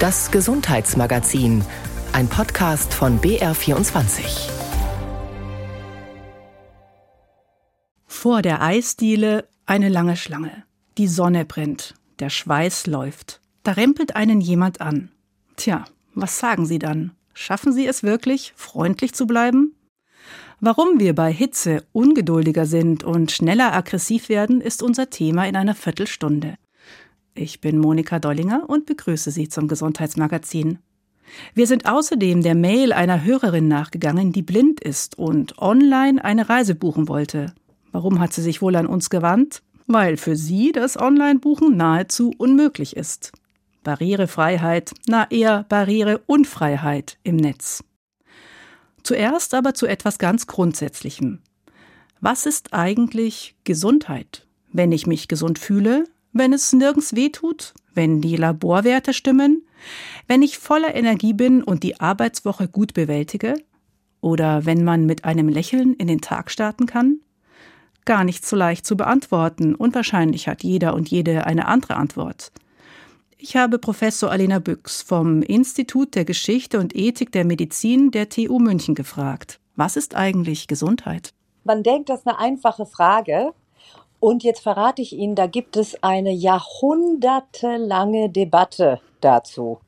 Das Gesundheitsmagazin, ein Podcast von BR24. Vor der Eisdiele eine lange Schlange. Die Sonne brennt, der Schweiß läuft. Da rempelt einen jemand an. Tja, was sagen Sie dann? Schaffen Sie es wirklich, freundlich zu bleiben? Warum wir bei Hitze ungeduldiger sind und schneller aggressiv werden, ist unser Thema in einer Viertelstunde. Ich bin Monika Dollinger und begrüße Sie zum Gesundheitsmagazin. Wir sind außerdem der Mail einer Hörerin nachgegangen, die blind ist und online eine Reise buchen wollte. Warum hat sie sich wohl an uns gewandt? Weil für sie das Online-Buchen nahezu unmöglich ist. Barrierefreiheit, na eher Barriereunfreiheit im Netz. Zuerst aber zu etwas ganz Grundsätzlichem. Was ist eigentlich Gesundheit? Wenn ich mich gesund fühle, wenn es nirgends weh tut, wenn die Laborwerte stimmen, wenn ich voller Energie bin und die Arbeitswoche gut bewältige? Oder wenn man mit einem Lächeln in den Tag starten kann? Gar nicht so leicht zu beantworten und wahrscheinlich hat jeder und jede eine andere Antwort. Ich habe Professor Alena Büchs vom Institut der Geschichte und Ethik der Medizin der TU München gefragt. Was ist eigentlich Gesundheit? Man denkt, das ist eine einfache Frage. Und jetzt verrate ich Ihnen, da gibt es eine jahrhundertelange Debatte dazu.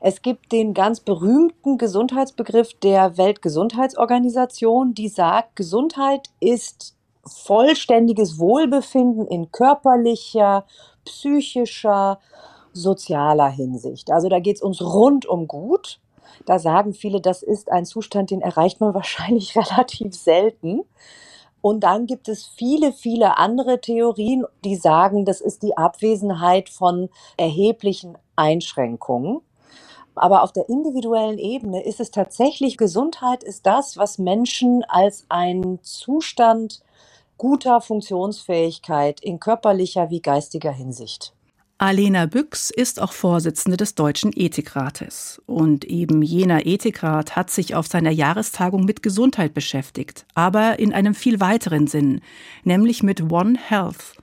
Es gibt den ganz berühmten Gesundheitsbegriff der Weltgesundheitsorganisation, die sagt, Gesundheit ist vollständiges Wohlbefinden in körperlicher, psychischer, sozialer Hinsicht. Also da geht es uns rundum gut. Da sagen viele, das ist ein Zustand, den erreicht man wahrscheinlich relativ selten. Und dann gibt es viele, viele andere Theorien, die sagen, das ist die Abwesenheit von erheblichen Einschränkungen. Aber auf der individuellen Ebene ist es tatsächlich, Gesundheit ist das, was Menschen als einen Zustand guter Funktionsfähigkeit in körperlicher wie geistiger Hinsicht Alena Büchs ist auch Vorsitzende des Deutschen Ethikrates. Und eben jener Ethikrat hat sich auf seiner Jahrestagung mit Gesundheit beschäftigt, aber in einem viel weiteren Sinn, nämlich mit One Health.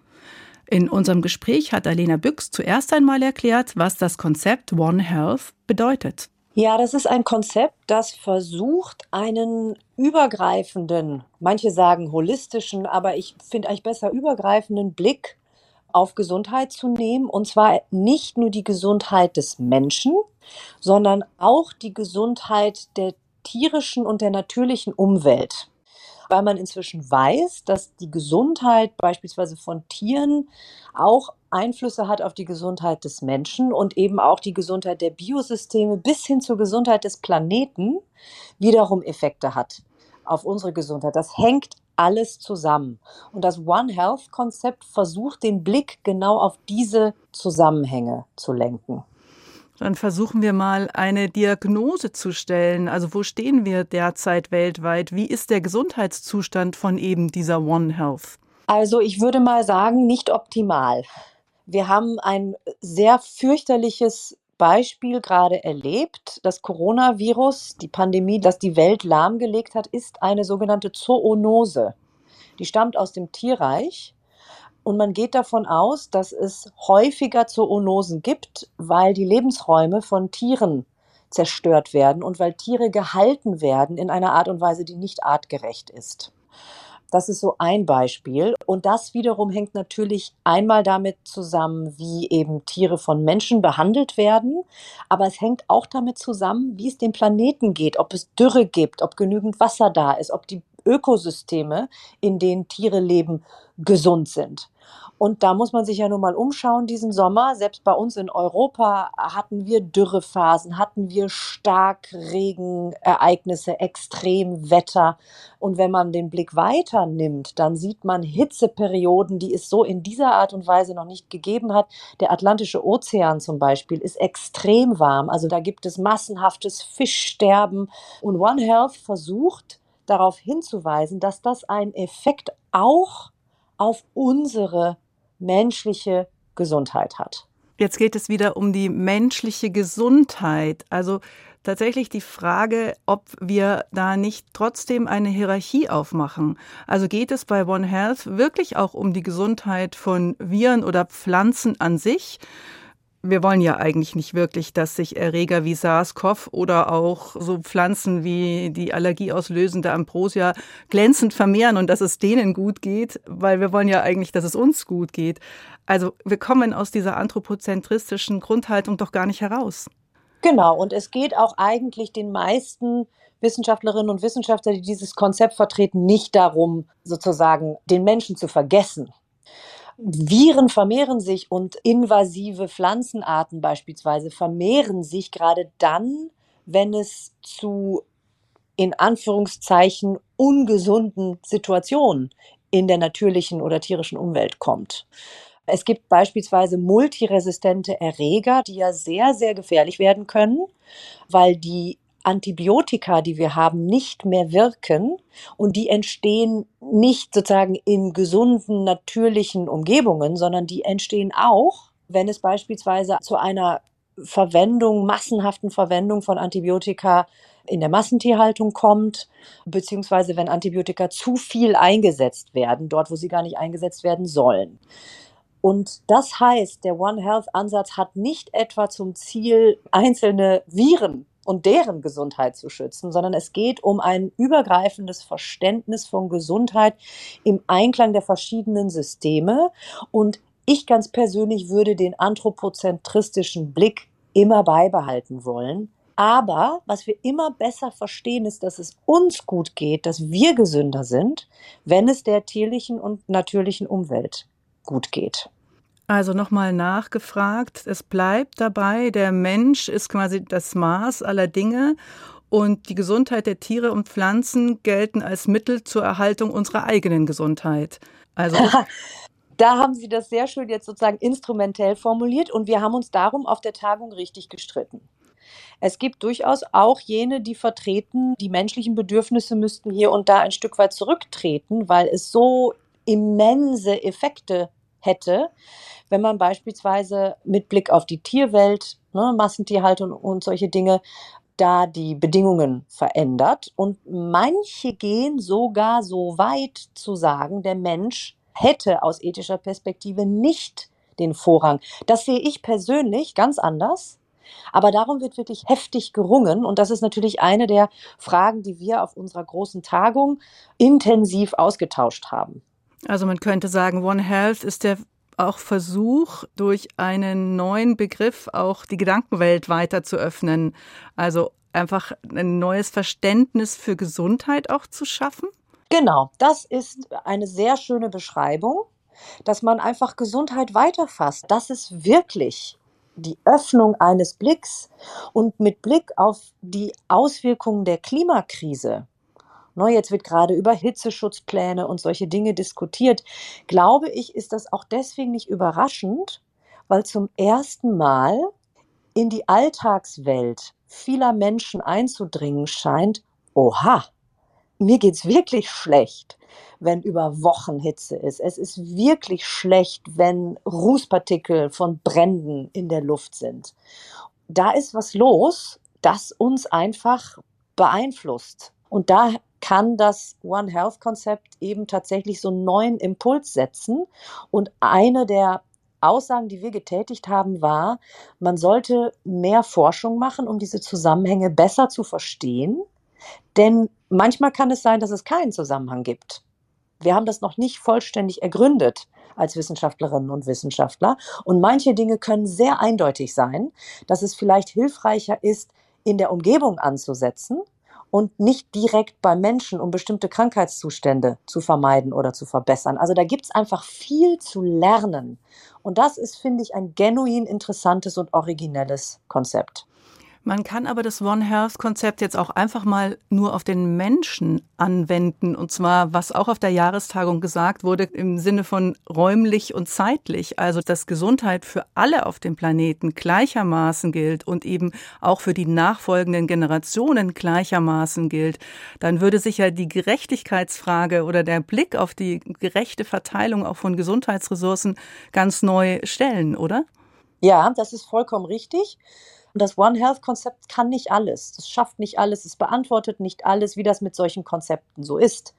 In unserem Gespräch hat Alena Büchs zuerst einmal erklärt, was das Konzept One Health bedeutet. Ja, das ist ein Konzept, das versucht, einen übergreifenden, manche sagen holistischen, aber ich finde eigentlich besser übergreifenden Blick auf Gesundheit zu nehmen. Und zwar nicht nur die Gesundheit des Menschen, sondern auch die Gesundheit der tierischen und der natürlichen Umwelt. Weil man inzwischen weiß, dass die Gesundheit beispielsweise von Tieren auch Einflüsse hat auf die Gesundheit des Menschen und eben auch die Gesundheit der Biosysteme bis hin zur Gesundheit des Planeten wiederum Effekte hat auf unsere Gesundheit. Das hängt alles zusammen. Und das One Health Konzept versucht den Blick genau auf diese Zusammenhänge zu lenken. Dann versuchen wir mal eine Diagnose zu stellen. Also wo stehen wir derzeit weltweit? Wie ist der Gesundheitszustand von eben dieser One Health? Also ich würde mal sagen, nicht optimal. Wir haben ein sehr fürchterliches Beispiel gerade erlebt. Das Coronavirus, die Pandemie, das die Welt lahmgelegt hat, ist eine sogenannte Zoonose. Die stammt aus dem Tierreich. Und man geht davon aus, dass es häufiger Zoonosen gibt, weil die Lebensräume von Tieren zerstört werden und weil Tiere gehalten werden in einer Art und Weise, die nicht artgerecht ist. Das ist so ein Beispiel. Und das wiederum hängt natürlich einmal damit zusammen, wie eben Tiere von Menschen behandelt werden. Aber es hängt auch damit zusammen, wie es dem Planeten geht, ob es Dürre gibt, ob genügend Wasser da ist, ob die Ökosysteme, in denen Tiere leben, gesund sind. Und da muss man sich ja nun mal umschauen diesen Sommer. Selbst bei uns in Europa hatten wir Dürrephasen, hatten wir Starkregenereignisse, Extremwetter. Und wenn man den Blick weiter nimmt, dann sieht man Hitzeperioden, die es so in dieser Art und Weise noch nicht gegeben hat. Der Atlantische Ozean zum Beispiel ist extrem warm. Also da gibt es massenhaftes Fischsterben. Und One Health versucht darauf hinzuweisen, dass das einen Effekt auch auf unsere menschliche Gesundheit hat. Jetzt geht es wieder um die menschliche Gesundheit. Also tatsächlich die Frage, ob wir da nicht trotzdem eine Hierarchie aufmachen. Also geht es bei One Health wirklich auch um die Gesundheit von Viren oder Pflanzen an sich? Wir wollen ja eigentlich nicht wirklich, dass sich Erreger wie SARS-CoV oder auch so Pflanzen wie die allergieauslösende Ambrosia glänzend vermehren und dass es denen gut geht, weil wir wollen ja eigentlich, dass es uns gut geht. Also wir kommen aus dieser anthropozentristischen Grundhaltung doch gar nicht heraus. Genau, und es geht auch eigentlich den meisten Wissenschaftlerinnen und Wissenschaftler, die dieses Konzept vertreten, nicht darum, sozusagen den Menschen zu vergessen. Viren vermehren sich und invasive Pflanzenarten beispielsweise vermehren sich gerade dann, wenn es zu in Anführungszeichen ungesunden Situationen in der natürlichen oder tierischen Umwelt kommt. Es gibt beispielsweise multiresistente Erreger, die ja sehr, sehr gefährlich werden können, weil die Antibiotika, die wir haben, nicht mehr wirken und die entstehen nicht sozusagen in gesunden, natürlichen Umgebungen, sondern die entstehen auch, wenn es beispielsweise zu einer Verwendung, massenhaften Verwendung von Antibiotika in der Massentierhaltung kommt, beziehungsweise wenn Antibiotika zu viel eingesetzt werden, dort, wo sie gar nicht eingesetzt werden sollen. Und das heißt, der One Health Ansatz hat nicht etwa zum Ziel, einzelne Viren und deren Gesundheit zu schützen, sondern es geht um ein übergreifendes Verständnis von Gesundheit im Einklang der verschiedenen Systeme. Und ich ganz persönlich würde den anthropozentristischen Blick immer beibehalten wollen. Aber was wir immer besser verstehen, ist, dass es uns gut geht, dass wir gesünder sind, wenn es der tierlichen und natürlichen Umwelt gut geht. Also nochmal nachgefragt, es bleibt dabei, der Mensch ist quasi das Maß aller Dinge und die Gesundheit der Tiere und Pflanzen gelten als Mittel zur Erhaltung unserer eigenen Gesundheit. Also da haben Sie das sehr schön jetzt sozusagen instrumentell formuliert und wir haben uns darum auf der Tagung richtig gestritten. Es gibt durchaus auch jene, die vertreten, die menschlichen Bedürfnisse müssten hier und da ein Stück weit zurücktreten, weil es so immense Effekte hätte, wenn man beispielsweise mit Blick auf die Tierwelt, ne, Massentierhaltung und solche Dinge, da die Bedingungen verändert. Und manche gehen sogar so weit zu sagen, der Mensch hätte aus ethischer Perspektive nicht den Vorrang. Das sehe ich persönlich ganz anders. Aber darum wird wirklich heftig gerungen. Und das ist natürlich eine der Fragen, die wir auf unserer großen Tagung intensiv ausgetauscht haben. Also man könnte sagen, One Health ist der auch Versuch, durch einen neuen Begriff auch die Gedankenwelt weiter zu öffnen. Also einfach ein neues Verständnis für Gesundheit auch zu schaffen? Genau, das ist eine sehr schöne Beschreibung, dass man einfach Gesundheit weiterfasst. Das ist wirklich die Öffnung eines Blicks und mit Blick auf die Auswirkungen der Klimakrise Ne, jetzt wird gerade über Hitzeschutzpläne und solche Dinge diskutiert. Glaube ich, ist das auch deswegen nicht überraschend, weil zum ersten Mal in die Alltagswelt vieler Menschen einzudringen scheint, oha, mir geht's wirklich schlecht, wenn über Wochen Hitze ist. Es ist wirklich schlecht, wenn Rußpartikel von Bränden in der Luft sind. Da ist was los, das uns einfach beeinflusst. Und da kann das One Health Konzept eben tatsächlich so einen neuen Impuls setzen. Und eine der Aussagen, die wir getätigt haben, war, man sollte mehr Forschung machen, um diese Zusammenhänge besser zu verstehen. Denn manchmal kann es sein, dass es keinen Zusammenhang gibt. Wir haben das noch nicht vollständig ergründet als Wissenschaftlerinnen und Wissenschaftler. Und manche Dinge können sehr eindeutig sein, dass es vielleicht hilfreicher ist, in der Umgebung anzusetzen und nicht direkt beim Menschen, um bestimmte Krankheitszustände zu vermeiden oder zu verbessern. Also da gibt es einfach viel zu lernen. Und das ist, finde ich, ein genuin interessantes und originelles Konzept. Man kann aber das One Health Konzept jetzt auch einfach mal nur auf den Menschen anwenden. Und zwar, was auch auf der Jahrestagung gesagt wurde, im Sinne von räumlich und zeitlich. Also, dass Gesundheit für alle auf dem Planeten gleichermaßen gilt und eben auch für die nachfolgenden Generationen gleichermaßen gilt. Dann würde sich ja die Gerechtigkeitsfrage oder der Blick auf die gerechte Verteilung auch von Gesundheitsressourcen ganz neu stellen, oder? Ja, das ist vollkommen richtig. Und das One Health Konzept kann nicht alles. Es schafft nicht alles. Es beantwortet nicht alles, wie das mit solchen Konzepten so ist.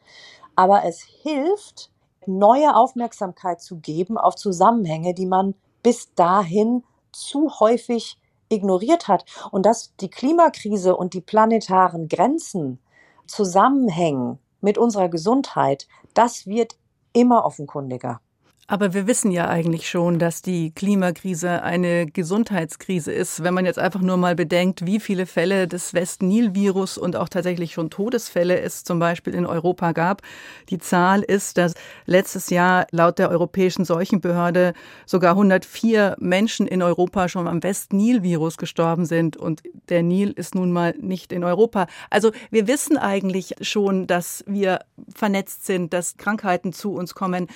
Aber es hilft, neue Aufmerksamkeit zu geben auf Zusammenhänge, die man bis dahin zu häufig ignoriert hat und dass die Klimakrise und die planetaren Grenzen zusammenhängen mit unserer Gesundheit, das wird immer offenkundiger. Aber wir wissen ja eigentlich schon, dass die Klimakrise eine Gesundheitskrise ist. Wenn man jetzt einfach nur mal bedenkt, wie viele Fälle des West-Nil-Virus und auch tatsächlich schon Todesfälle es zum Beispiel in Europa gab. Die Zahl ist, dass letztes Jahr laut der Europäischen Seuchenbehörde sogar 104 Menschen in Europa schon am West-Nil-Virus gestorben sind. Und der Nil ist nun mal nicht in Europa. Also wir wissen eigentlich schon, dass wir vernetzt sind, dass Krankheiten zu uns kommen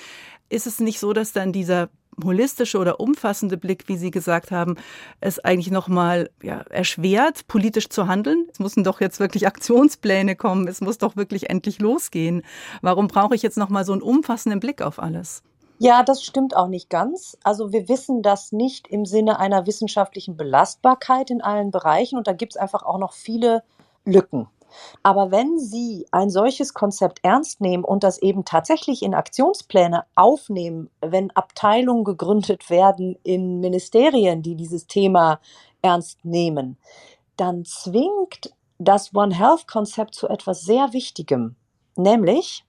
ist es nicht so, dass dann dieser holistische oder umfassende Blick, wie Sie gesagt haben, es eigentlich nochmal ja, erschwert, politisch zu handeln. Es müssen doch jetzt wirklich Aktionspläne kommen. Es muss doch wirklich endlich losgehen. Warum brauche ich jetzt nochmal so einen umfassenden Blick auf alles? Ja, das stimmt auch nicht ganz. Also wir wissen das nicht im Sinne einer wissenschaftlichen Belastbarkeit in allen Bereichen und da gibt es einfach auch noch viele Lücken. Aber wenn Sie ein solches Konzept ernst nehmen und das eben tatsächlich in Aktionspläne aufnehmen, wenn Abteilungen gegründet werden in Ministerien, die dieses Thema ernst nehmen, dann zwingt das One Health Konzept zu etwas sehr Wichtigem, nämlich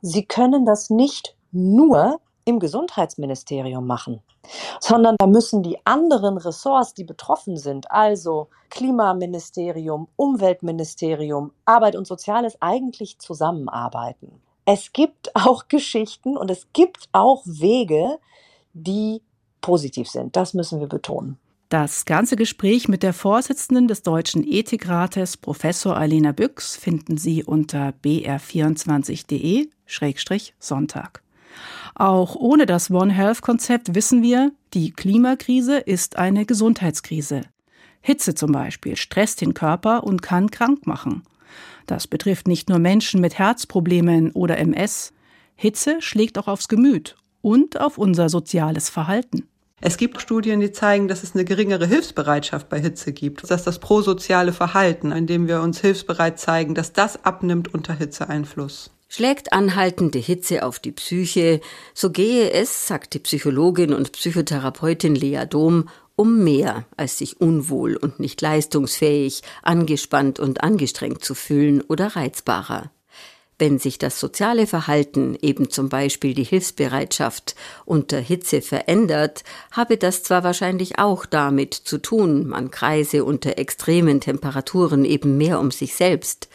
Sie können das nicht nur im Gesundheitsministerium machen, sondern da müssen die anderen Ressorts, die betroffen sind, also Klimaministerium, Umweltministerium, Arbeit und Soziales, eigentlich zusammenarbeiten. Es gibt auch Geschichten und es gibt auch Wege, die positiv sind. Das müssen wir betonen. Das ganze Gespräch mit der Vorsitzenden des Deutschen Ethikrates, Professor Alena Büchs, finden Sie unter br24.de-sonntag. Auch ohne das One Health Konzept wissen wir, die Klimakrise ist eine Gesundheitskrise. Hitze zum Beispiel stresst den Körper und kann krank machen. Das betrifft nicht nur Menschen mit Herzproblemen oder MS. Hitze schlägt auch aufs Gemüt und auf unser soziales Verhalten. Es gibt Studien, die zeigen, dass es eine geringere Hilfsbereitschaft bei Hitze gibt, dass das prosoziale Verhalten, in dem wir uns hilfsbereit zeigen, dass das abnimmt unter Hitzeeinfluss. Schlägt anhaltende Hitze auf die Psyche, so gehe es, sagt die Psychologin und Psychotherapeutin Lea Dom, um mehr als sich unwohl und nicht leistungsfähig, angespannt und angestrengt zu fühlen oder reizbarer. Wenn sich das soziale Verhalten, eben zum Beispiel die Hilfsbereitschaft, unter Hitze verändert, habe das zwar wahrscheinlich auch damit zu tun, man kreise unter extremen Temperaturen eben mehr um sich selbst,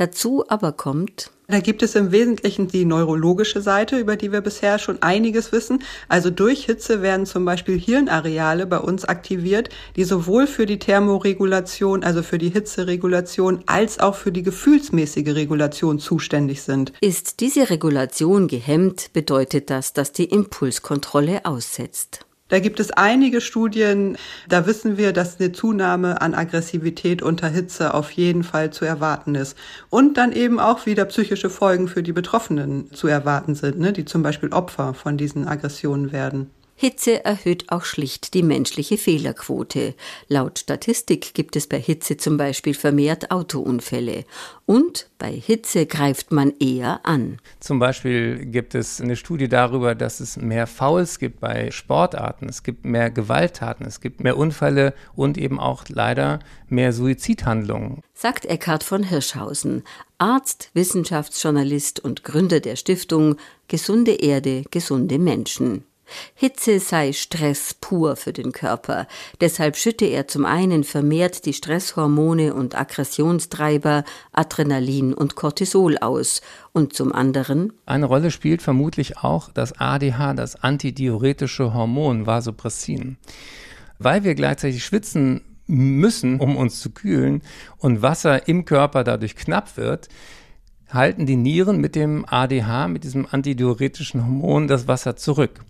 Dazu aber kommt, da gibt es im Wesentlichen die neurologische Seite, über die wir bisher schon einiges wissen. Also durch Hitze werden zum Beispiel Hirnareale bei uns aktiviert, die sowohl für die Thermoregulation, also für die Hitzeregulation, als auch für die gefühlsmäßige Regulation zuständig sind. Ist diese Regulation gehemmt, bedeutet das, dass die Impulskontrolle aussetzt. Da gibt es einige Studien, da wissen wir, dass eine Zunahme an Aggressivität unter Hitze auf jeden Fall zu erwarten ist. Und dann eben auch wieder psychische Folgen für die Betroffenen zu erwarten sind, ne, die zum Beispiel Opfer von diesen Aggressionen werden. Hitze erhöht auch schlicht die menschliche Fehlerquote. Laut Statistik gibt es bei Hitze zum Beispiel vermehrt Autounfälle. Und bei Hitze greift man eher an. Zum Beispiel gibt es eine Studie darüber, dass es mehr Fouls gibt bei Sportarten, es gibt mehr Gewalttaten, es gibt mehr Unfälle und eben auch leider mehr Suizidhandlungen. Sagt Eckhard von Hirschhausen, Arzt, Wissenschaftsjournalist und Gründer der Stiftung Gesunde Erde, gesunde Menschen. Hitze sei Stress pur für den Körper. Deshalb schütte er zum einen vermehrt die Stresshormone und Aggressionstreiber Adrenalin und Cortisol aus und zum anderen eine Rolle spielt vermutlich auch das ADH, das antidiuretische Hormon Vasopressin. Weil wir gleichzeitig schwitzen müssen, um uns zu kühlen und Wasser im Körper dadurch knapp wird, halten die Nieren mit dem ADH, mit diesem antidiuretischen Hormon, das Wasser zurück.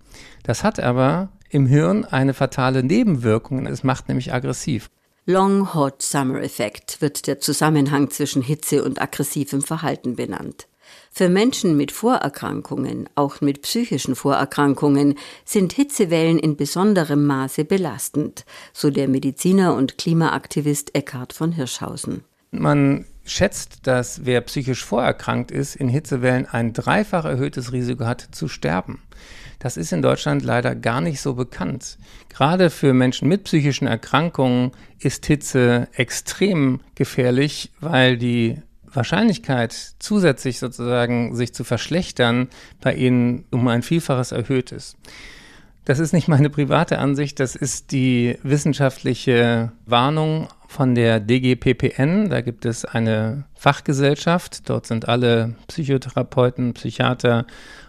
Das hat aber im Hirn eine fatale Nebenwirkung. Es macht nämlich aggressiv. Long Hot Summer Effect wird der Zusammenhang zwischen Hitze und aggressivem Verhalten benannt. Für Menschen mit Vorerkrankungen, auch mit psychischen Vorerkrankungen, sind Hitzewellen in besonderem Maße belastend, so der Mediziner und Klimaaktivist Eckhard von Hirschhausen. Man schätzt, dass wer psychisch vorerkrankt ist, in Hitzewellen ein dreifach erhöhtes Risiko hat zu sterben. Das ist in Deutschland leider gar nicht so bekannt. Gerade für Menschen mit psychischen Erkrankungen ist Hitze extrem gefährlich, weil die Wahrscheinlichkeit, zusätzlich sozusagen sich zu verschlechtern, bei ihnen um ein Vielfaches erhöht ist. Das ist nicht meine private Ansicht, das ist die wissenschaftliche Warnung von der DGPPN. Da gibt es eine Fachgesellschaft. Dort sind alle Psychotherapeuten, Psychiater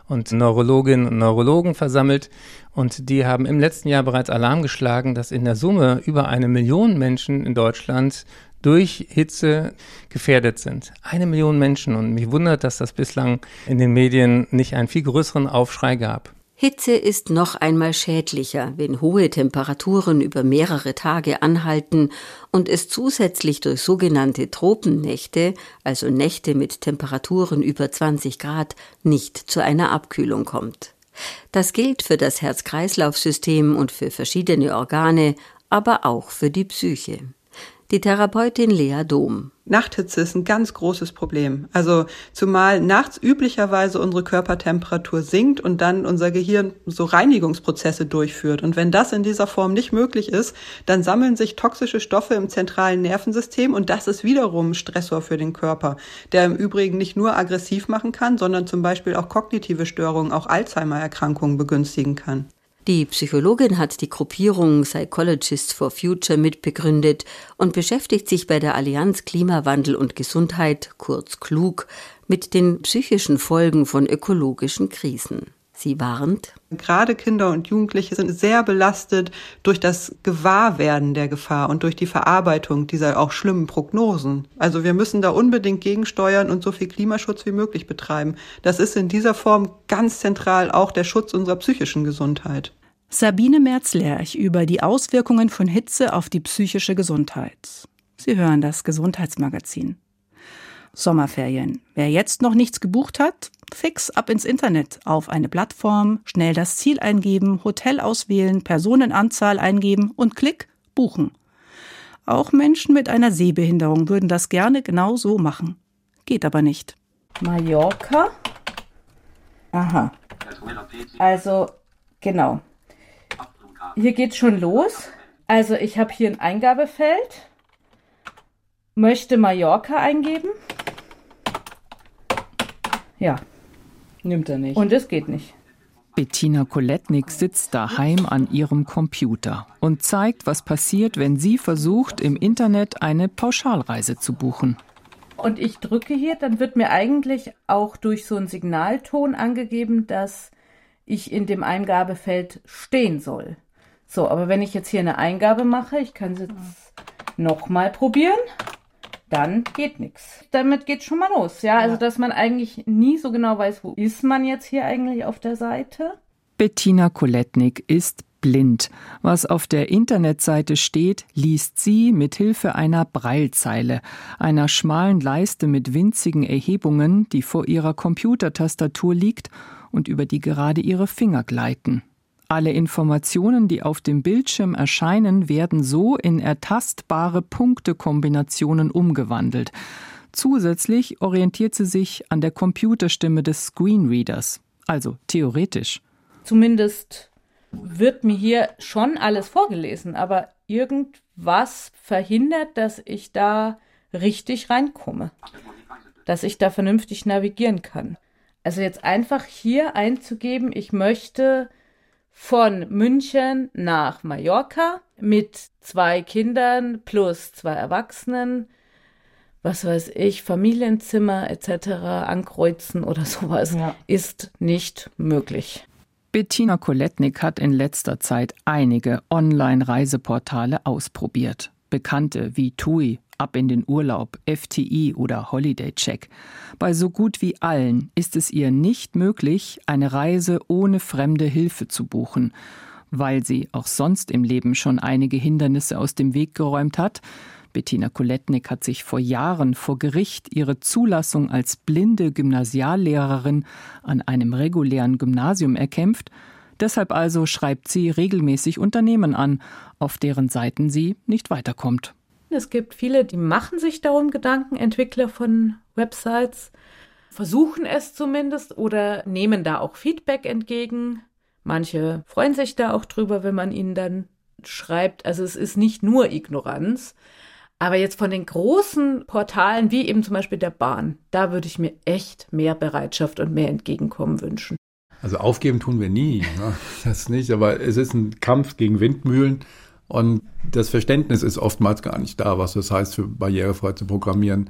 und Neurologinnen und Neurologen versammelt. Und die haben im letzten Jahr bereits Alarm geschlagen, dass in der Summe über eine Million Menschen in Deutschland durch Hitze gefährdet sind. Eine Million Menschen. Und mich wundert, dass das bislang in den Medien nicht einen viel größeren Aufschrei gab. Hitze ist noch einmal schädlicher, wenn hohe Temperaturen über mehrere Tage anhalten und es zusätzlich durch sogenannte Tropennächte, also Nächte mit Temperaturen über 20 Grad, nicht zu einer Abkühlung kommt. Das gilt für das Herz-Kreislauf-System und für verschiedene Organe, aber auch für die Psyche. Die Therapeutin Lea Dom. Nachthitze ist ein ganz großes Problem. Also zumal nachts üblicherweise unsere Körpertemperatur sinkt und dann unser Gehirn so Reinigungsprozesse durchführt. Und wenn das in dieser Form nicht möglich ist, dann sammeln sich toxische Stoffe im zentralen Nervensystem und das ist wiederum Stressor für den Körper, der im Übrigen nicht nur aggressiv machen kann, sondern zum Beispiel auch kognitive Störungen, auch Alzheimer-Erkrankungen begünstigen kann. Die Psychologin hat die Gruppierung Psychologists for Future mitbegründet und beschäftigt sich bei der Allianz Klimawandel und Gesundheit, kurz klug, mit den psychischen Folgen von ökologischen Krisen. Sie warnt. Gerade Kinder und Jugendliche sind sehr belastet durch das Gewahrwerden der Gefahr und durch die Verarbeitung dieser auch schlimmen Prognosen. Also wir müssen da unbedingt gegensteuern und so viel Klimaschutz wie möglich betreiben. Das ist in dieser Form ganz zentral auch der Schutz unserer psychischen Gesundheit. Sabine Merz-Lerch über die Auswirkungen von Hitze auf die psychische Gesundheit. Sie hören das Gesundheitsmagazin. Sommerferien. Wer jetzt noch nichts gebucht hat, fix ab ins Internet, auf eine Plattform, schnell das Ziel eingeben, Hotel auswählen, Personenanzahl eingeben und klick, buchen. Auch Menschen mit einer Sehbehinderung würden das gerne genau so machen. Geht aber nicht. Mallorca. Aha. Also, genau. Hier geht's schon los. Also, ich habe hier ein Eingabefeld. Möchte Mallorca eingeben. Ja. Nimmt er nicht. Und es geht nicht. Bettina Koletnik sitzt daheim an ihrem Computer und zeigt, was passiert, wenn sie versucht, im Internet eine Pauschalreise zu buchen. Und ich drücke hier, dann wird mir eigentlich auch durch so einen Signalton angegeben, dass ich in dem Eingabefeld stehen soll. So, aber wenn ich jetzt hier eine Eingabe mache, ich kann es jetzt nochmal probieren dann geht nichts. Damit geht schon mal los, ja? Also, dass man eigentlich nie so genau weiß, wo ist man jetzt hier eigentlich auf der Seite. Bettina Koletnik ist blind. Was auf der Internetseite steht, liest sie mit Hilfe einer Breilzeile, einer schmalen Leiste mit winzigen Erhebungen, die vor ihrer Computertastatur liegt und über die gerade ihre Finger gleiten. Alle Informationen, die auf dem Bildschirm erscheinen, werden so in ertastbare Punktekombinationen umgewandelt. Zusätzlich orientiert sie sich an der Computerstimme des Screenreaders, also theoretisch. Zumindest wird mir hier schon alles vorgelesen, aber irgendwas verhindert, dass ich da richtig reinkomme, dass ich da vernünftig navigieren kann. Also jetzt einfach hier einzugeben, ich möchte von München nach Mallorca mit zwei Kindern plus zwei Erwachsenen, was weiß ich, Familienzimmer etc. ankreuzen oder sowas, ja. ist nicht möglich. Bettina Koletnik hat in letzter Zeit einige Online-Reiseportale ausprobiert. Bekannte wie TUI, Ab in den Urlaub, FTI oder Holiday Check. Bei so gut wie allen ist es ihr nicht möglich, eine Reise ohne fremde Hilfe zu buchen. Weil sie auch sonst im Leben schon einige Hindernisse aus dem Weg geräumt hat, Bettina Koletnik hat sich vor Jahren vor Gericht ihre Zulassung als blinde Gymnasiallehrerin an einem regulären Gymnasium erkämpft. Deshalb also schreibt sie regelmäßig Unternehmen an, auf deren Seiten sie nicht weiterkommt. Es gibt viele, die machen sich darum Gedanken, Entwickler von Websites, versuchen es zumindest oder nehmen da auch Feedback entgegen. Manche freuen sich da auch drüber, wenn man ihnen dann schreibt. Also es ist nicht nur Ignoranz. Aber jetzt von den großen Portalen, wie eben zum Beispiel der Bahn, da würde ich mir echt mehr Bereitschaft und mehr Entgegenkommen wünschen. Also aufgeben tun wir nie, ne? das nicht, aber es ist ein Kampf gegen Windmühlen und das Verständnis ist oftmals gar nicht da, was das heißt, für barrierefrei zu programmieren.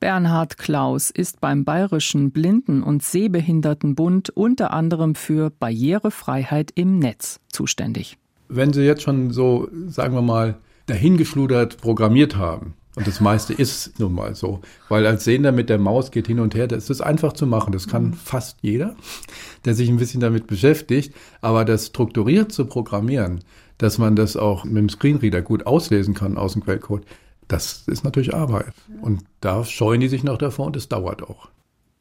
Bernhard Klaus ist beim Bayerischen Blinden- und Sehbehindertenbund unter anderem für Barrierefreiheit im Netz zuständig. Wenn Sie jetzt schon so, sagen wir mal, dahingeschludert programmiert haben, und das meiste ist nun mal so. Weil als Sehender mit der Maus geht hin und her, das ist einfach zu machen. Das kann mhm. fast jeder, der sich ein bisschen damit beschäftigt. Aber das strukturiert zu programmieren, dass man das auch mit dem Screenreader gut auslesen kann aus dem Quellcode, das ist natürlich Arbeit. Und da scheuen die sich noch davor und es dauert auch.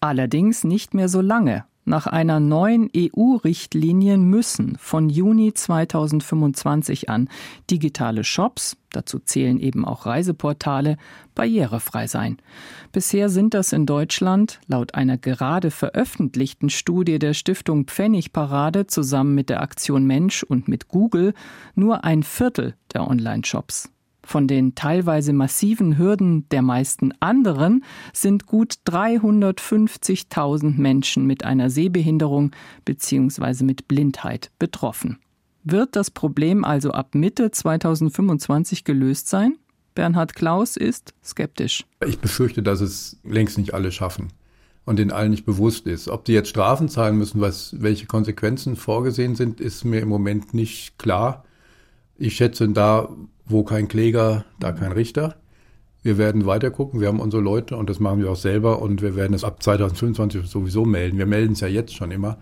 Allerdings nicht mehr so lange. Nach einer neuen EU-Richtlinie müssen von Juni 2025 an digitale Shops, dazu zählen eben auch Reiseportale, barrierefrei sein. Bisher sind das in Deutschland laut einer gerade veröffentlichten Studie der Stiftung Pfennigparade zusammen mit der Aktion Mensch und mit Google nur ein Viertel der Online-Shops. Von den teilweise massiven Hürden der meisten anderen sind gut 350.000 Menschen mit einer Sehbehinderung bzw. mit Blindheit betroffen. Wird das Problem also ab Mitte 2025 gelöst sein? Bernhard Klaus ist skeptisch. Ich befürchte, dass es längst nicht alle schaffen und den allen nicht bewusst ist. Ob die jetzt Strafen zahlen müssen, was, welche Konsequenzen vorgesehen sind, ist mir im Moment nicht klar. Ich schätze, da wo kein Kläger, da kein Richter. Wir werden weiter gucken. Wir haben unsere Leute und das machen wir auch selber und wir werden es ab 2025 sowieso melden. Wir melden es ja jetzt schon immer,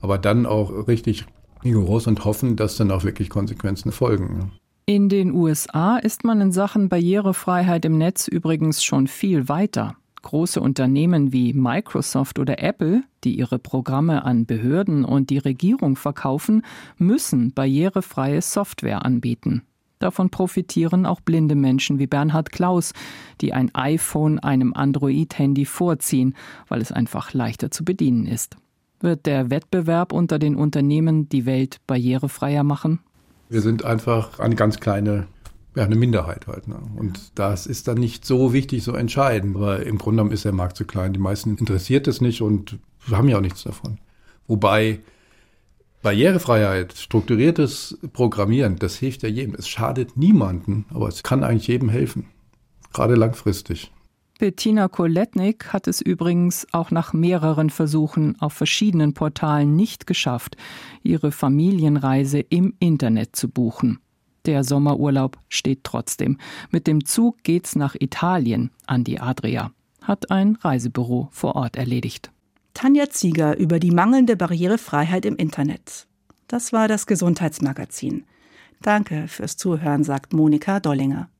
aber dann auch richtig rigoros und hoffen, dass dann auch wirklich Konsequenzen folgen. In den USA ist man in Sachen Barrierefreiheit im Netz übrigens schon viel weiter. Große Unternehmen wie Microsoft oder Apple, die ihre Programme an Behörden und die Regierung verkaufen, müssen barrierefreie Software anbieten. Davon profitieren auch blinde Menschen wie Bernhard Klaus, die ein iPhone einem Android-Handy vorziehen, weil es einfach leichter zu bedienen ist. Wird der Wettbewerb unter den Unternehmen die Welt barrierefreier machen? Wir sind einfach eine ganz kleine, ja, eine Minderheit halt. Ne? Und das ist dann nicht so wichtig, so entscheidend. Aber im Grunde genommen ist der Markt zu klein. Die meisten interessiert es nicht und haben ja auch nichts davon. Wobei Barrierefreiheit, strukturiertes Programmieren, das hilft ja jedem. Es schadet niemanden, aber es kann eigentlich jedem helfen, gerade langfristig. Bettina Koletnik hat es übrigens auch nach mehreren Versuchen auf verschiedenen Portalen nicht geschafft, ihre Familienreise im Internet zu buchen. Der Sommerurlaub steht trotzdem. Mit dem Zug geht's nach Italien an die Adria. Hat ein Reisebüro vor Ort erledigt. Tanja Zieger über die mangelnde Barrierefreiheit im Internet. Das war das Gesundheitsmagazin. Danke fürs Zuhören, sagt Monika Dollinger.